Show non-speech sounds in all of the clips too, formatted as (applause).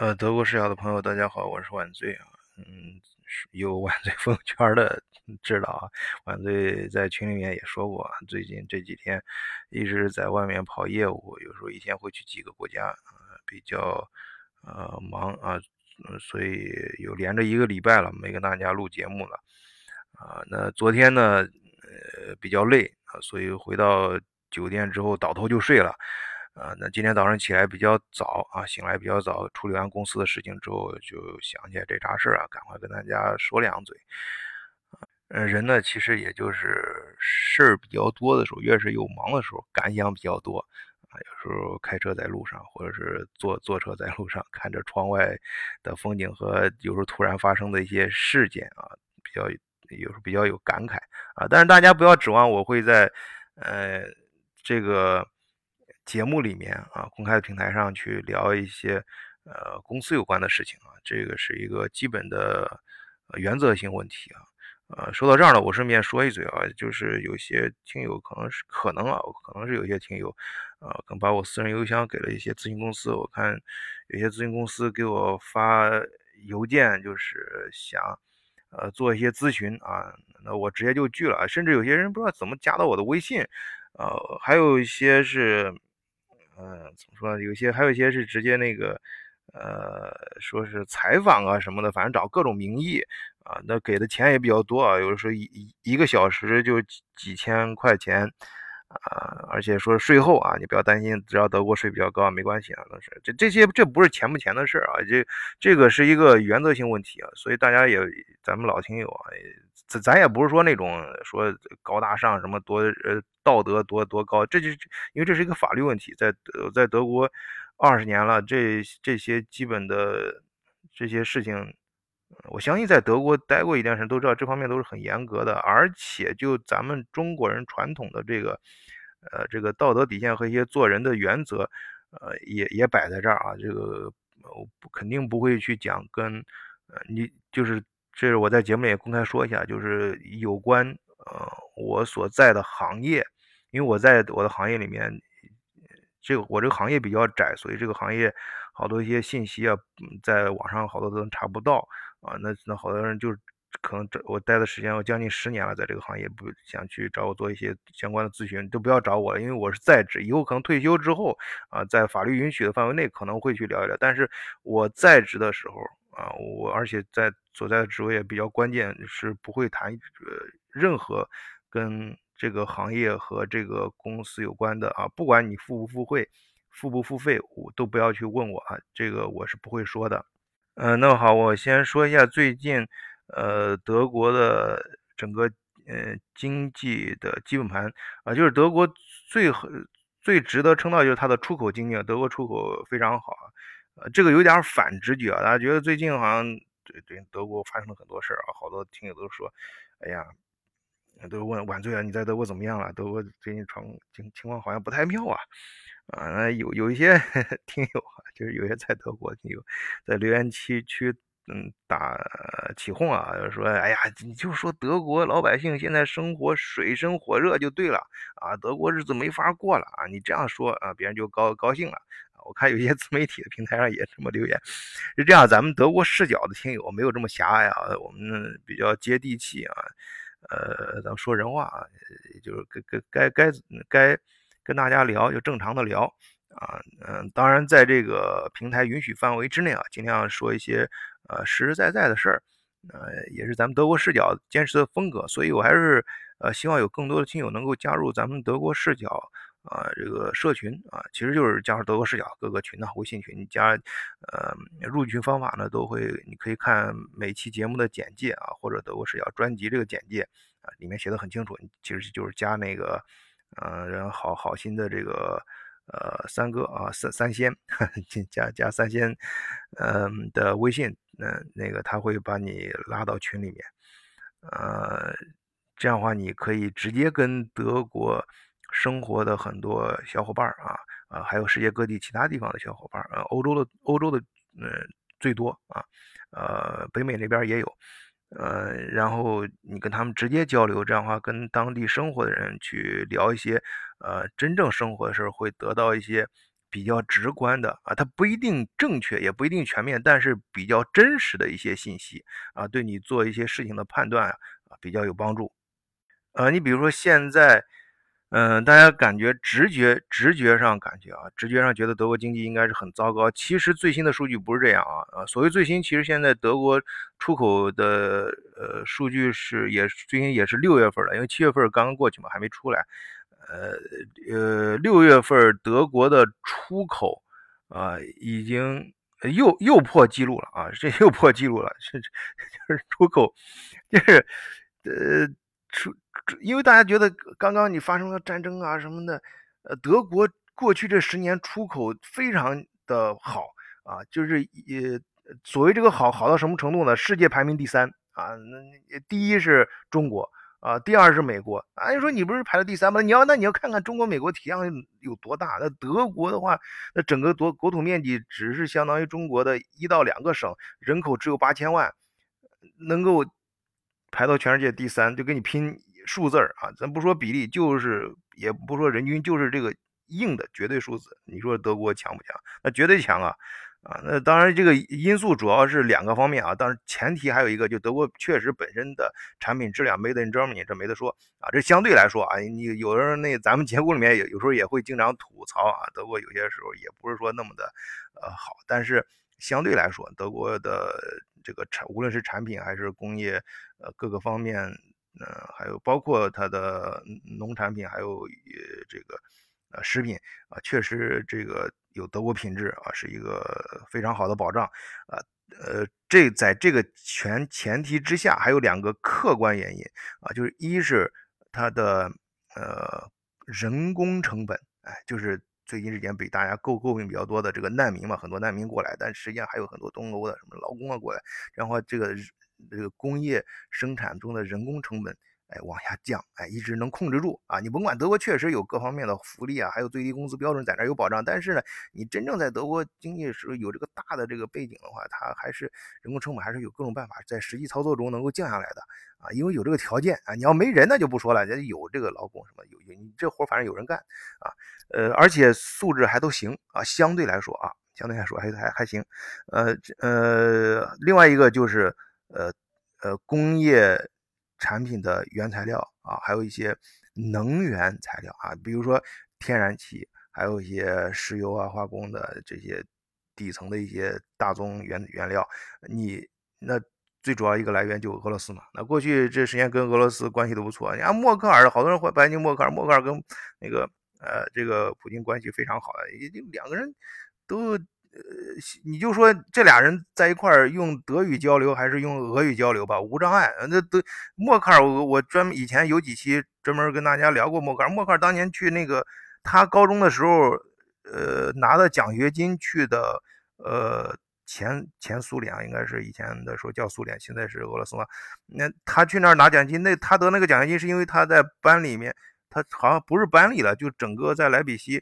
呃，德国视角的朋友，大家好，我是晚醉啊。嗯，有晚醉朋友圈的知道啊，晚醉在群里面也说过，最近这几天一直在外面跑业务，有时候一天会去几个国家，比较呃忙啊，所以有连着一个礼拜了没跟大家录节目了啊。那昨天呢，呃比较累啊，所以回到酒店之后倒头就睡了。啊，那今天早上起来比较早啊，醒来比较早，处理完公司的事情之后，就想起来这茬事儿啊，赶快跟大家说两嘴。嗯，人呢，其实也就是事儿比较多的时候，越是有忙的时候，感想比较多啊。有时候开车在路上，或者是坐坐车在路上，看着窗外的风景和有时候突然发生的一些事件啊，比较有时候比较有感慨啊。但是大家不要指望我会在呃这个。节目里面啊，公开的平台上去聊一些呃公司有关的事情啊，这个是一个基本的原则性问题啊。呃，说到这儿呢，我顺便说一嘴啊，就是有些听友可能是可能啊，可能是有些听友啊，可能把我私人邮箱给了一些咨询公司，我看有些咨询公司给我发邮件，就是想呃做一些咨询啊，那我直接就拒了，甚至有些人不知道怎么加到我的微信，呃，还有一些是。嗯，怎么说？有些还有一些是直接那个，呃，说是采访啊什么的，反正找各种名义啊，那给的钱也比较多啊，有的时候一一个小时就几几千块钱啊，而且说税后啊，你不要担心，只要德国税比较高，没关系啊，那是这这些这不是钱不钱的事儿啊，这这个是一个原则性问题啊，所以大家也咱们老听友啊。咱咱也不是说那种说高大上什么多呃道德多多高，这就是因为这是一个法律问题，在在德国二十年了，这这些基本的这些事情，我相信在德国待过一段时间都知道，这方面都是很严格的，而且就咱们中国人传统的这个呃这个道德底线和一些做人的原则，呃也也摆在这儿啊，这个我肯定不会去讲跟呃你就是。这是我在节目里也公开说一下，就是有关呃我所在的行业，因为我在我的行业里面，这个我这个行业比较窄，所以这个行业好多一些信息啊，在网上好多都查不到啊。那那好多人就可能这我待的时间我将近十年了，在这个行业不想去找我做一些相关的咨询，都不要找我了，因为我是在职，以后可能退休之后啊，在法律允许的范围内可能会去聊一聊，但是我在职的时候。啊，我而且在所在的职位也比较关键，是不会谈呃任何跟这个行业和这个公司有关的啊，不管你付不付费，付不付费，我都不要去问我啊，这个我是不会说的。嗯，那么好，我先说一下最近呃德国的整个呃经济的基本盘啊，就是德国最最值得称道就是它的出口经济，德国出口非常好啊。呃，这个有点反直觉啊，大家觉得最近好像对对德国发生了很多事儿啊，好多听友都说，哎呀，都问晚醉啊，你在德国怎么样了？德国最近状情情况好像不太妙啊，啊，有有一些 (laughs) 听友啊，就是有些在德国听友在留言区区嗯打起哄啊，就说，哎呀，你就说德国老百姓现在生活水深火热就对了啊，德国日子没法过了啊，你这样说啊，别人就高高兴了。我看有些自媒体的平台上也这么留言，是这样。咱们德国视角的听友没有这么狭隘啊，我们比较接地气啊。呃，咱们说人话啊，就是该该该该该跟大家聊就正常的聊啊。嗯，当然在这个平台允许范围之内啊，尽量说一些呃实实在在的事儿。呃，也是咱们德国视角坚持的风格，所以我还是呃希望有更多的听友能够加入咱们德国视角。啊，这个社群啊，其实就是加入德国视角各个群呢，微信群加，呃，入群方法呢都会，你可以看每期节目的简介啊，或者德国视角专辑这个简介啊，里面写的很清楚，其实就是加那个，呃，人好好心的这个，呃，三哥啊，三三仙，(laughs) 加加三仙，嗯的微信，嗯，那个他会把你拉到群里面，呃，这样的话你可以直接跟德国。生活的很多小伙伴啊，啊，还有世界各地其他地方的小伙伴啊，欧洲的欧洲的，嗯，最多啊，呃，北美那边也有，呃，然后你跟他们直接交流，这样的话跟当地生活的人去聊一些，呃，真正生活的事儿，会得到一些比较直观的啊，它不一定正确，也不一定全面，但是比较真实的一些信息啊，对你做一些事情的判断啊，比较有帮助。呃，你比如说现在。嗯，大家感觉直觉直觉上感觉啊，直觉上觉得德国经济应该是很糟糕。其实最新的数据不是这样啊啊，所谓最新，其实现在德国出口的呃数据是也最新也是六月份了，因为七月份刚刚过去嘛，还没出来。呃呃，六月份德国的出口啊已经又又破纪录了啊，这 (laughs) 又破纪录了，是 (laughs) 就是出口就是呃出。因为大家觉得刚刚你发生了战争啊什么的，呃，德国过去这十年出口非常的好啊，就是也所谓这个好好到什么程度呢？世界排名第三啊，那第一是中国啊，第二是美国啊。你说你不是排到第三吗？你要那你要看看中国、美国体量有多大。那德国的话，那整个国国土面积只是相当于中国的一到两个省，人口只有八千万，能够排到全世界第三，就跟你拼。数字啊，咱不说比例，就是也不说人均，就是这个硬的绝对数字。你说德国强不强？那绝对强啊！啊，那当然这个因素主要是两个方面啊，当然前提还有一个，就德国确实本身的产品质量 made in Germany，这没得说啊。这相对来说啊，你有的人那咱们节目里面有有时候也会经常吐槽啊，德国有些时候也不是说那么的呃好，但是相对来说，德国的这个产无论是产品还是工业呃各个方面。呃，还有包括它的农产品，还有呃这个呃食品啊，确实这个有德国品质啊，是一个非常好的保障啊。呃，这在这个全前提之下，还有两个客观原因啊，就是一是它的呃人工成本，哎，就是最近时间被大家诟诟病比较多的这个难民嘛，很多难民过来，但实际上还有很多东欧的什么劳工啊过来，然后这个。这个工业生产中的人工成本，哎，往下降，哎，一直能控制住啊。你甭管德国确实有各方面的福利啊，还有最低工资标准在那有保障，但是呢，你真正在德国经济是有这个大的这个背景的话，它还是人工成本还是有各种办法在实际操作中能够降下来的啊。因为有这个条件啊，你要没人那就不说了，人家有这个劳工什么有有，你这活反正有人干啊，呃，而且素质还都行啊，相对来说啊，相对来说还还还行，呃呃，另外一个就是。呃呃，工业产品的原材料啊，还有一些能源材料啊，比如说天然气，还有一些石油啊、化工的这些底层的一些大宗原原料，你那最主要一个来源就俄罗斯嘛。那过去这十年跟俄罗斯关系都不错，你看默克尔，好多人会怀念默克尔，默克尔跟那个呃这个普京关系非常好的，就两个人都。呃，你就说这俩人在一块儿用德语交流还是用俄语交流吧，无障碍。那德默克尔，我我专门以前有几期专门跟大家聊过默克尔。默克尔当年去那个他高中的时候，呃，拿的奖学金去的，呃，前前苏联应该是以前的时候叫苏联，现在是俄罗斯嘛。那他去那儿拿奖金，那他得那个奖学金是因为他在班里面，他好像不是班里了，就整个在莱比锡，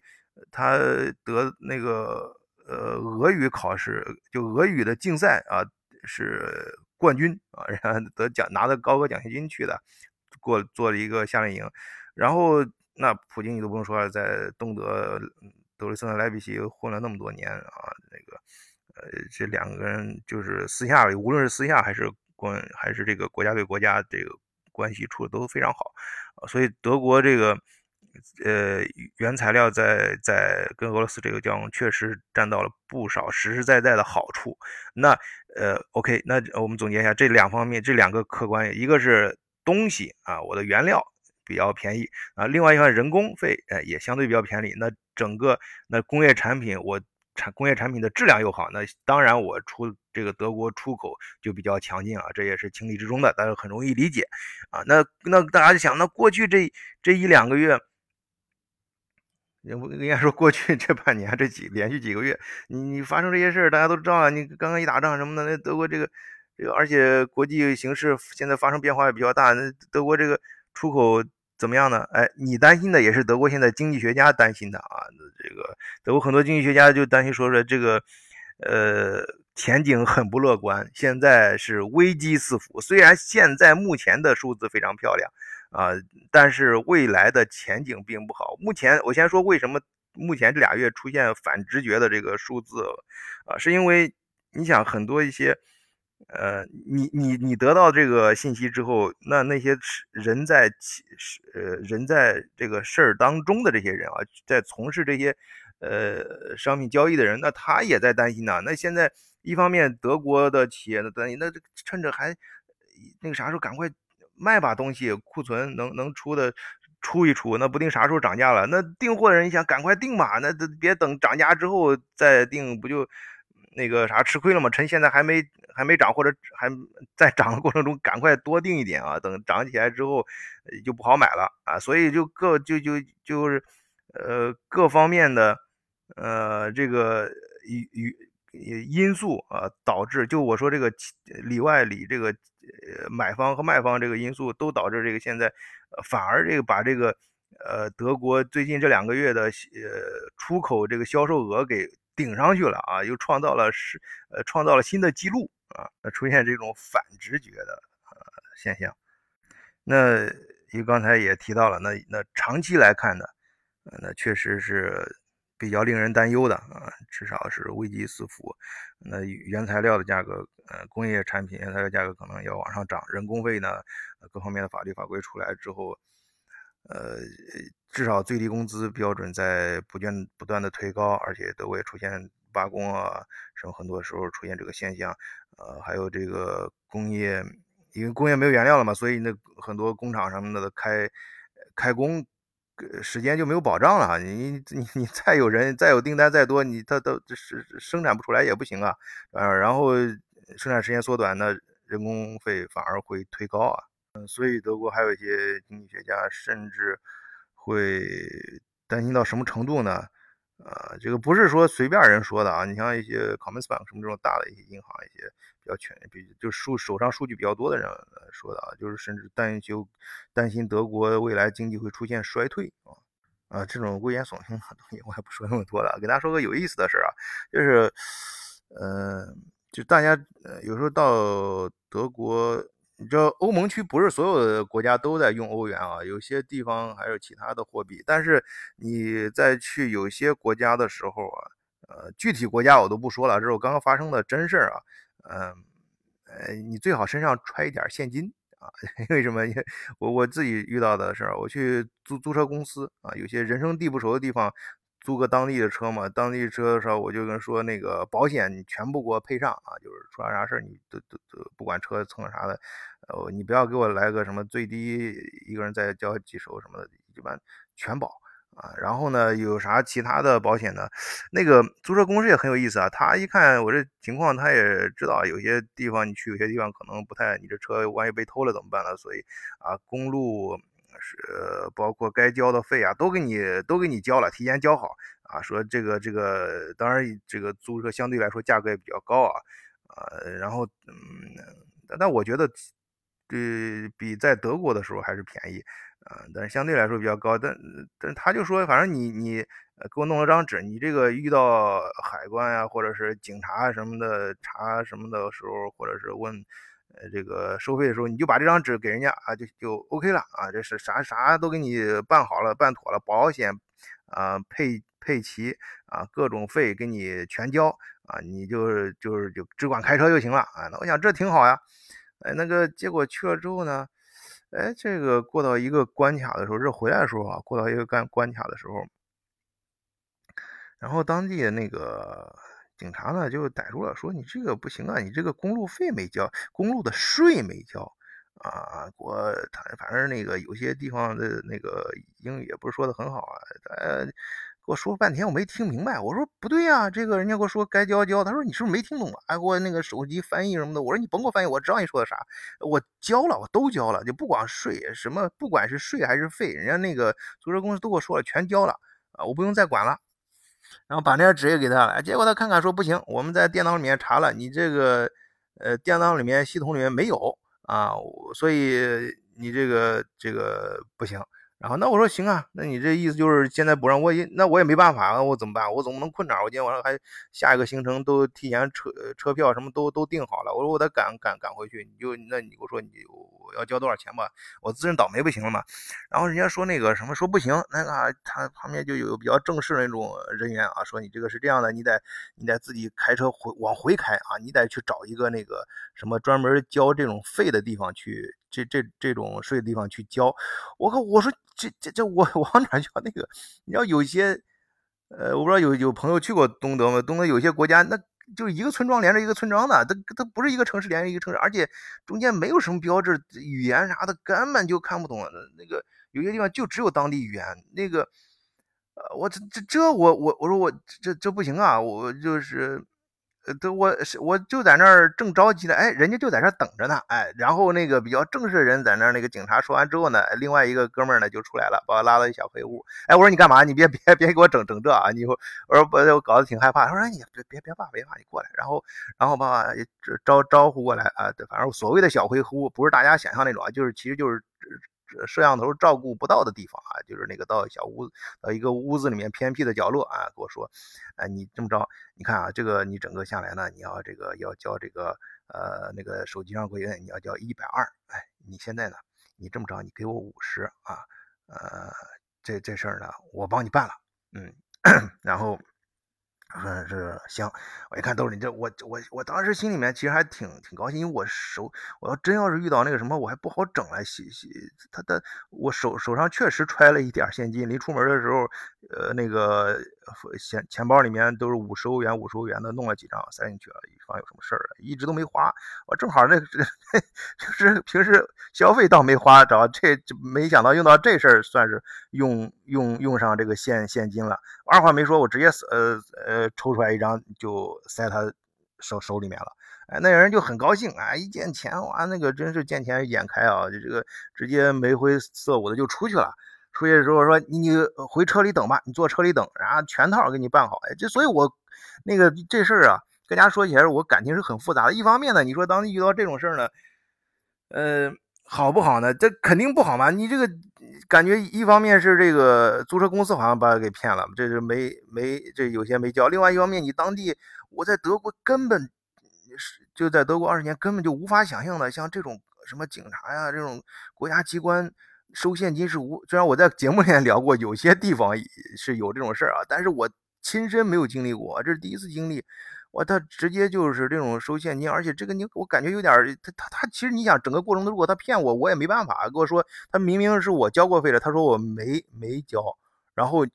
他得那个。呃，俄语考试就俄语的竞赛啊，是冠军啊，然后得奖拿的高额奖学金去的，过做了一个夏令营。然后那普京你都不用说了，在东德德累斯顿莱比锡混了那么多年啊，那个呃，这两个人就是私下里，无论是私下还是关还是这个国家对国家这个关系处的都非常好所以德国这个。呃，原材料在在跟俄罗斯这个交往，确实占到了不少实实在在的好处。那呃，OK，那我们总结一下这两方面，这两个客观，一个是东西啊，我的原料比较便宜啊，另外一方人工费呃也相对比较便宜。那整个那工业产品，我产工业产品的质量又好，那当然我出这个德国出口就比较强劲啊，这也是情理之中的，但是很容易理解啊。那那大家就想，那过去这这一两个月。应该说，过去 (laughs) 这半年，这几连续几个月，你你发生这些事儿，大家都知道了。你刚刚一打仗什么的，那德国这个这个，而且国际形势现在发生变化也比较大。那德国这个出口怎么样呢？哎，你担心的也是德国现在经济学家担心的啊。这个德国很多经济学家就担心说说这个，呃，前景很不乐观，现在是危机四伏。虽然现在目前的数字非常漂亮。啊，但是未来的前景并不好。目前我先说为什么目前这俩月出现反直觉的这个数字啊，是因为你想很多一些。呃，你你你得到这个信息之后，那那些人在呃人在这个事儿当中的这些人啊，在从事这些呃商品交易的人，那他也在担心呢。那现在一方面德国的企业呢担心，那趁着还那个啥时候赶快卖把东西，库存能能出的出一出，那不定啥时候涨价了。那订货的人想赶快订嘛，那别等涨价之后再订，不就？那个啥吃亏了吗？趁现在还没还没涨，或者还在涨的过程中，赶快多订一点啊！等涨起来之后就不好买了啊！所以就各就就就是呃各方面的呃这个与与因素啊导致，就我说这个里外里这个呃买方和卖方这个因素都导致这个现在反而这个把这个呃德国最近这两个月的呃出口这个销售额给。顶上去了啊，又创造了是呃创造了新的记录啊，出现这种反直觉的呃现象。那因为刚才也提到了，那那长期来看呢，那确实是比较令人担忧的啊，至少是危机四伏。那原材料的价格，呃，工业产品原材料价格可能要往上涨，人工费呢，各方面的法律法规出来之后。呃，至少最低工资标准在不断不断的推高，而且德国也出现罢工啊，什么很多时候出现这个现象。呃，还有这个工业，因为工业没有原料了嘛，所以那很多工厂什么的开开工时间就没有保障了。你 (laughs) 你你再有人再有订单再多，你他都是生产不出来也不行啊。呃，然后生产时间缩短，那人工费反而会推高啊。嗯所以德国还有一些经济学家甚至会担心到什么程度呢？呃，这个不是说随便人说的啊，你像一些 Commerzbank 什么这种大的一些银行，一些较全、比就数手上数据比较多的人说的啊，就是甚至担忧担心德国未来经济会出现衰退啊啊，这种危言耸听的东西我也不说那么多了，给大家说个有意思的事啊，就是呃，就大家呃有时候到德国。你知道欧盟区不是所有的国家都在用欧元啊，有些地方还有其他的货币。但是你在去有些国家的时候啊，呃，具体国家我都不说了，这是我刚刚发生的真事儿啊。嗯，呃，你最好身上揣一点现金啊。(laughs) 为什么？因为我我自己遇到的事儿，我去租租车公司啊，有些人生地不熟的地方。租个当地的车嘛，当地车的时候我就跟说那个保险你全部给我配上啊，就是出啥啥事儿你都都都不管车蹭啥的，呃，你不要给我来个什么最低一个人再交几手什么的，一般全保啊。然后呢，有啥其他的保险呢？那个租车公司也很有意思啊，他一看我这情况，他也知道有些地方你去有些地方可能不太，你这车万一被偷了怎么办呢？所以啊，公路。是包括该交的费啊，都给你都给你交了，提前交好啊。说这个这个，当然这个租车相对来说价格也比较高啊，呃，然后嗯，但但我觉得，呃，比在德国的时候还是便宜啊，但是相对来说比较高。但但他就说，反正你你给我弄了张纸，你这个遇到海关啊，或者是警察什么的查什么的时候，或者是问。呃，这个收费的时候，你就把这张纸给人家啊，就就 OK 了啊，这是啥啥都给你办好了，办妥了，保险啊配配齐啊，各种费给你全交啊，你就是就是就只管开车就行了啊。那我想这挺好呀，哎，那个结果去了之后呢，哎，这个过到一个关卡的时候，这回来的时候啊，过到一个关关卡的时候，然后当地的那个。警察呢就逮住了，说你这个不行啊，你这个公路费没交，公路的税没交啊！我他反正那个有些地方的那个英语也不是说的很好啊，呃，给我说了半天我没听明白。我说不对呀，这个人家给我说该交交，他说你是不是没听懂啊？还给我那个手机翻译什么的。我说你甭给我翻译，我知道你说的啥，我交了，我都交了，就不光税什么，不管是税还是费，人家那个租车公司都给我说了，全交了啊，我不用再管了。然后把那张纸也给他了，结果他看看说不行，我们在电脑里面查了，你这个呃电脑里面系统里面没有啊，所以你这个这个不行。然后那我说行啊，那你这意思就是现在不让我也那我也没办法啊，我怎么办？我总不能困哪？我今天晚上还下一个行程都提前车车票什么都都订好了，我说我得赶赶赶回去，你就那你给我说你我要交多少钱吧，我自认倒霉不行了嘛。然后人家说那个什么说不行，那个他旁边就有比较正式的那种人员啊，说你这个是这样的，你得你得自己开车回往回开啊，你得去找一个那个什么专门交这种费的地方去，这这这种税的地方去交。我靠，我说这这这我往哪交那个？你要有些。呃，我不知道有有朋友去过东德吗？东德有些国家，那就是一个村庄连着一个村庄的，它它不是一个城市连着一个城市，而且中间没有什么标志，语言啥的根本就看不懂。那个有些地方就只有当地语言。那个，呃，我这这这我我我说我这这不行啊，我就是。都我我就在那儿正着急呢，哎，人家就在这等着呢，哎，然后那个比较正式的人在那儿，那个警察说完之后呢，另外一个哥们儿呢就出来了，把我拉到一小黑屋，哎，我说你干嘛？你别别别给我整整这啊！你说我说不，我搞得挺害怕。他说，你别别别怕别怕，你过来。然后然后把招招呼过来啊，反正所谓的小黑屋不是大家想象那种啊，就是其实就是。摄像头照顾不到的地方啊，就是那个到小屋到一个屋子里面偏僻的角落啊，跟我说，哎，你这么着，你看啊，这个你整个下来呢，你要这个要交这个呃那个手机上规定你要交一百二，哎，你现在呢，你这么着，你给我五十啊，呃，这这事儿呢，我帮你办了，嗯，(coughs) 然后。嗯，是行。我一看都是你这，我我我当时心里面其实还挺挺高兴，因为我手我要真要是遇到那个什么，我还不好整来。洗洗他他，我手手上确实揣了一点现金，临出门的时候，呃，那个钱钱包里面都是五十欧元，五十欧元的，弄了几张塞进去了，以防有什么事儿，一直都没花。我正好那这 (laughs) 就是平时消费倒没花着，这没想到用到这事儿，算是用用用上这个现现金了。二话没说，我直接呃呃。抽出来一张就塞他手手里面了，哎，那人就很高兴啊，一见钱哇，那个真是见钱眼开啊，就这个直接眉飞色舞的就出去了。出去的时候说你回车里等吧，你坐车里等，然后全套给你办好。哎，这所以我那个这事儿啊，跟大家说起来，我感情是很复杂的。一方面呢，你说当遇到这种事儿呢，呃。好不好呢？这肯定不好嘛！你这个感觉，一方面是这个租车公司好像把给骗了，这是没没这有些没交；另外一方面，你当地我在德国根本是就在德国二十年，根本就无法想象的，像这种什么警察呀，这种国家机关收现金是无。虽然我在节目里面聊过，有些地方是有这种事儿啊，但是我亲身没有经历过，这是第一次经历。我他直接就是这种收现金，而且这个你我感觉有点他他他其实你想整个过程如果他骗我，我也没办法。跟我说他明明是我交过费的，他说我没没交，然后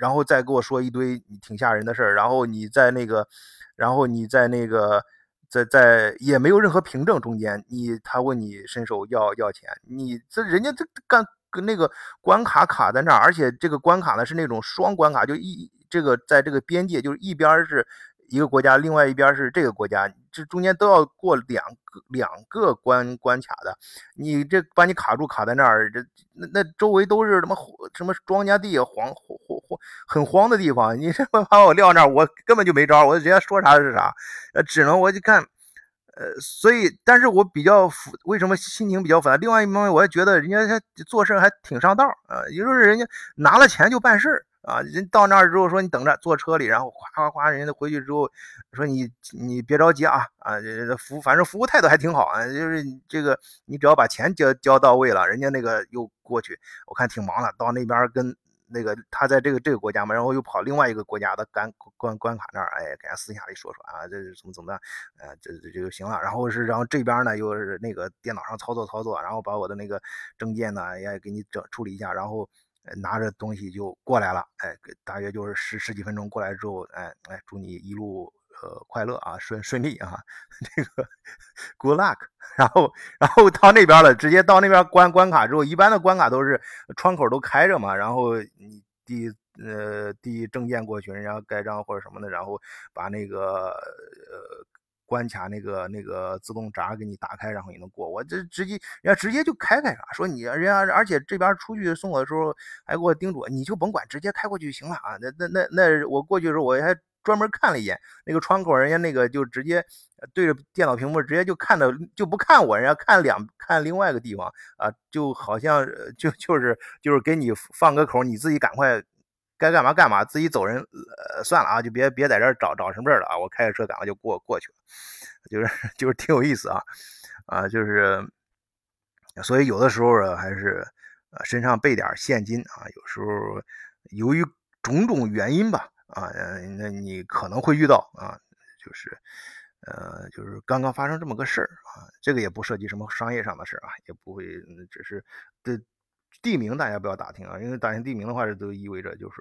然后再跟我说一堆挺吓人的事儿，然后你在那个，然后你在那个在在也没有任何凭证中间，你他问你伸手要要钱，你这人家这干跟那个关卡卡在那儿，而且这个关卡呢是那种双关卡，就一这个在这个边界就是一边是。一个国家，另外一边是这个国家，这中间都要过两个两个关关卡的。你这把你卡住，卡在那儿，这那那周围都是什么什么庄稼地，黄黄黄很荒的地方。你这么把我撂那儿，我根本就没招，我人家说啥是啥。呃，只能我就看，呃，所以，但是我比较复，为什么心情比较复杂？另外一方面，我也觉得人家他做事还挺上道啊，也就是人家拿了钱就办事儿。啊，人到那儿之后说你等着坐车里，然后哗哗哗，人家回去之后说你你别着急啊啊，这服反正服务态度还挺好啊，就是这个你只要把钱交交到位了，人家那个又过去，我看挺忙的，到那边跟那个他在这个这个国家嘛，然后又跑另外一个国家的关关关卡那儿，哎，给他私下里说说啊，这是怎么怎么的，呃，这这就行了。然后是然后这边呢又是那个电脑上操作操作，然后把我的那个证件呢也给你整处理一下，然后。拿着东西就过来了，哎，大约就是十十几分钟过来之后，哎哎，祝你一路呃快乐啊，顺顺利啊，(laughs) 这个 good luck。然后然后到那边了，直接到那边关关卡之后，一般的关卡都是窗口都开着嘛，然后你递呃递证件过去，人家盖章或者什么的，然后把那个呃。关卡那个那个自动闸给你打开，然后你能过。我这直接人家直接就开开了，说你人家而且这边出去送我的时候还给我叮嘱，你就甭管，直接开过去就行了啊。那那那那我过去的时候我还专门看了一眼那个窗口，人家那个就直接对着电脑屏幕直接就看着就不看我，人家看两看另外一个地方啊，就好像就就是就是给你放个口，你自己赶快。该干嘛干嘛，自己走人，呃，算了啊，就别别在这儿找找什么事儿了啊！我开着车赶快就过过去了，(laughs) 就是就是挺有意思啊，啊，就是，所以有的时候啊，还是呃身上备点现金啊。有时候由于种种原因吧，啊，那你可能会遇到啊，就是呃，就是刚刚发生这么个事儿啊。这个也不涉及什么商业上的事儿啊，也不会，只是的地名大家不要打听啊，因为打听地名的话，这都意味着就是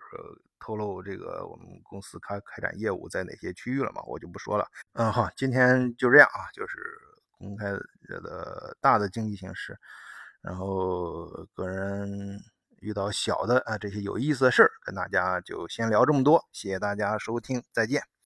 透露这个我们公司开开展业务在哪些区域了嘛，我就不说了。嗯，好，今天就这样啊，就是。公开的大的经济形势，然后个人遇到小的啊这些有意思的事儿，跟大家就先聊这么多，谢谢大家收听，再见。